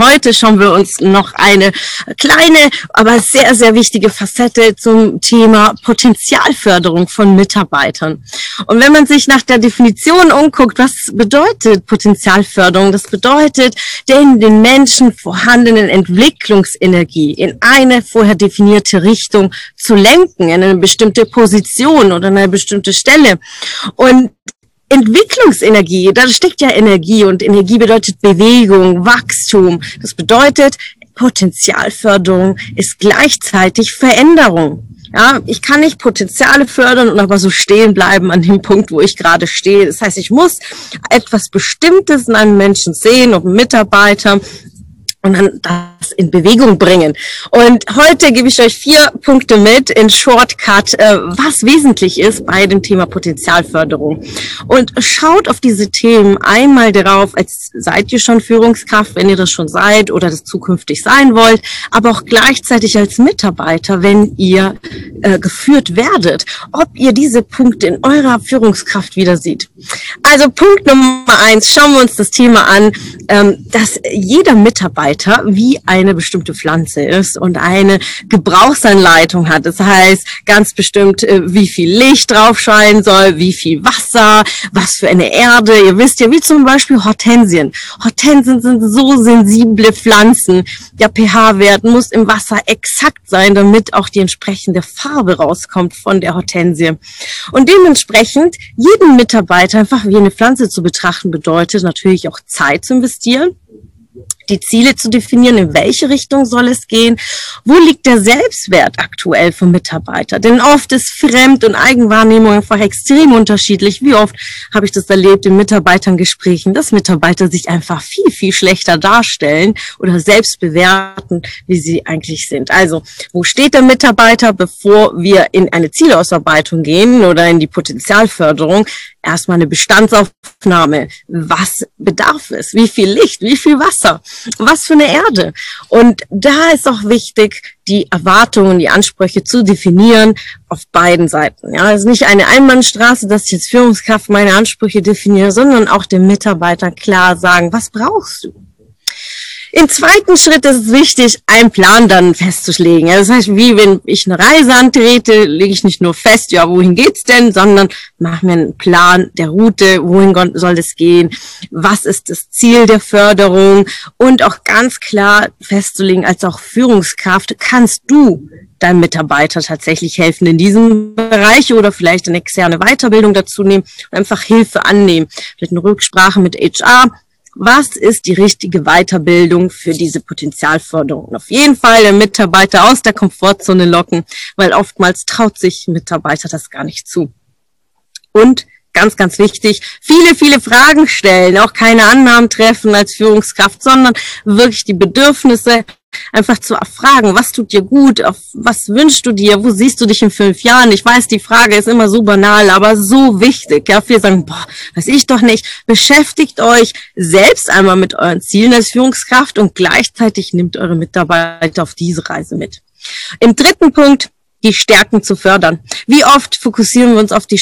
Heute schauen wir uns noch eine kleine, aber sehr, sehr wichtige Facette zum Thema Potenzialförderung von Mitarbeitern. Und wenn man sich nach der Definition umguckt, was bedeutet Potenzialförderung? Das bedeutet, den den Menschen vorhandenen Entwicklungsenergie in eine vorher definierte Richtung zu lenken, in eine bestimmte Position oder eine bestimmte Stelle. Und Entwicklungsenergie, da steckt ja Energie und Energie bedeutet Bewegung, Wachstum. Das bedeutet, Potenzialförderung ist gleichzeitig Veränderung. Ja, ich kann nicht Potenziale fördern und aber so stehen bleiben an dem Punkt, wo ich gerade stehe. Das heißt, ich muss etwas Bestimmtes in einem Menschen sehen, ob Mitarbeiter, und dann das in Bewegung bringen. Und heute gebe ich euch vier Punkte mit in Shortcut, äh, was wesentlich ist bei dem Thema Potenzialförderung. Und schaut auf diese Themen einmal darauf, als seid ihr schon Führungskraft, wenn ihr das schon seid oder das zukünftig sein wollt, aber auch gleichzeitig als Mitarbeiter, wenn ihr äh, geführt werdet, ob ihr diese Punkte in eurer Führungskraft wieder seht. Also Punkt Nummer eins, schauen wir uns das Thema an, ähm, dass jeder Mitarbeiter wie eine bestimmte Pflanze ist und eine Gebrauchsanleitung hat. Das heißt ganz bestimmt, äh, wie viel Licht drauf scheinen soll, wie viel Wasser, was für eine Erde. Ihr wisst ja, wie zum Beispiel Hortensien. Hortensien sind so sensible Pflanzen. Der pH-Wert muss im Wasser exakt sein, damit auch die entsprechende Farbe rauskommt von der Hortensie. Und dementsprechend jeden Mitarbeiter einfach wie eine Pflanze zu betrachten bedeutet natürlich auch Zeit zu investieren die Ziele zu definieren, in welche Richtung soll es gehen, wo liegt der Selbstwert aktuell vom Mitarbeiter. Denn oft ist Fremd- und Eigenwahrnehmung einfach extrem unterschiedlich. Wie oft habe ich das erlebt in Mitarbeitergesprächen, dass Mitarbeiter sich einfach viel, viel schlechter darstellen oder selbst bewerten, wie sie eigentlich sind. Also, wo steht der Mitarbeiter, bevor wir in eine Zielausarbeitung gehen oder in die Potenzialförderung? Erstmal eine Bestandsaufnahme. Was bedarf es? Wie viel Licht? Wie viel Wasser? Was für eine Erde. Und da ist auch wichtig, die Erwartungen, die Ansprüche zu definieren auf beiden Seiten. Ja, es ist nicht eine Einbahnstraße, dass ich als Führungskraft meine Ansprüche definiere, sondern auch dem Mitarbeiter klar sagen, was brauchst du? Im zweiten Schritt ist es wichtig, einen Plan dann festzulegen. Das heißt, wie wenn ich eine Reise antrete, lege ich nicht nur fest, ja, wohin geht's denn, sondern mache mir einen Plan der Route, wohin soll es gehen, was ist das Ziel der Förderung und auch ganz klar festzulegen, als auch Führungskraft, kannst du deinem Mitarbeiter tatsächlich helfen in diesem Bereich oder vielleicht eine externe Weiterbildung dazu nehmen und einfach Hilfe annehmen. Vielleicht eine Rücksprache mit HR, was ist die richtige Weiterbildung für diese Potenzialförderung? Auf jeden Fall den Mitarbeiter aus der Komfortzone locken, weil oftmals traut sich Mitarbeiter das gar nicht zu. Und ganz, ganz wichtig, viele, viele Fragen stellen, auch keine Annahmen treffen als Führungskraft, sondern wirklich die Bedürfnisse einfach zu erfragen, was tut dir gut, auf was wünschst du dir, wo siehst du dich in fünf Jahren? Ich weiß, die Frage ist immer so banal, aber so wichtig. Ja, viele sagen, boah, weiß ich doch nicht. Beschäftigt euch selbst einmal mit euren Zielen als Führungskraft und gleichzeitig nimmt eure Mitarbeiter auf diese Reise mit. Im dritten Punkt, die Stärken zu fördern. Wie oft fokussieren wir uns auf die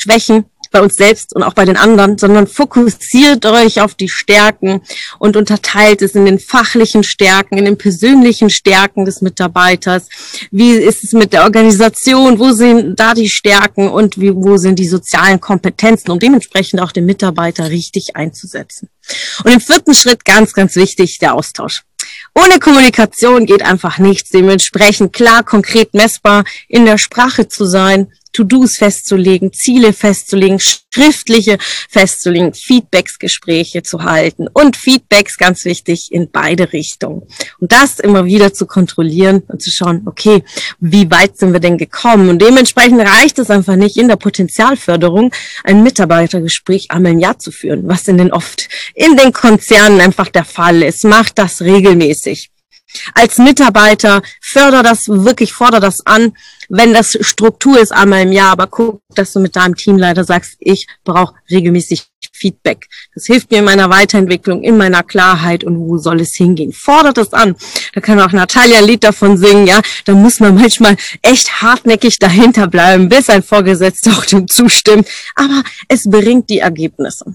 Schwächen bei uns selbst und auch bei den anderen, sondern fokussiert euch auf die Stärken und unterteilt es in den fachlichen Stärken, in den persönlichen Stärken des Mitarbeiters. Wie ist es mit der Organisation? Wo sind da die Stärken und wie, wo sind die sozialen Kompetenzen, um dementsprechend auch den Mitarbeiter richtig einzusetzen? Und im vierten Schritt ganz, ganz wichtig, der Austausch. Ohne Kommunikation geht einfach nichts. Dementsprechend klar, konkret messbar in der Sprache zu sein, To-Dos festzulegen, Ziele festzulegen, schriftliche festzulegen, Feedbacks, Gespräche zu halten und Feedbacks ganz wichtig in beide Richtungen. Und das immer wieder zu kontrollieren und zu schauen, okay, wie weit sind wir denn gekommen? Und dementsprechend reicht es einfach nicht in der Potenzialförderung ein Mitarbeitergespräch einmal im Jahr zu führen, was in den oft in den Konzernen einfach der Fall ist. Macht das regelmäßig. Als Mitarbeiter förder das wirklich, forder das an, wenn das Struktur ist einmal im Jahr, aber guck, dass du mit deinem Teamleiter sagst, ich brauche regelmäßig Feedback. Das hilft mir in meiner Weiterentwicklung, in meiner Klarheit und wo soll es hingehen. Fordert es an. Da kann auch Natalia ein Lied davon singen, ja. Da muss man manchmal echt hartnäckig dahinter bleiben, bis ein Vorgesetzter auch dem zustimmt. Aber es bringt die Ergebnisse.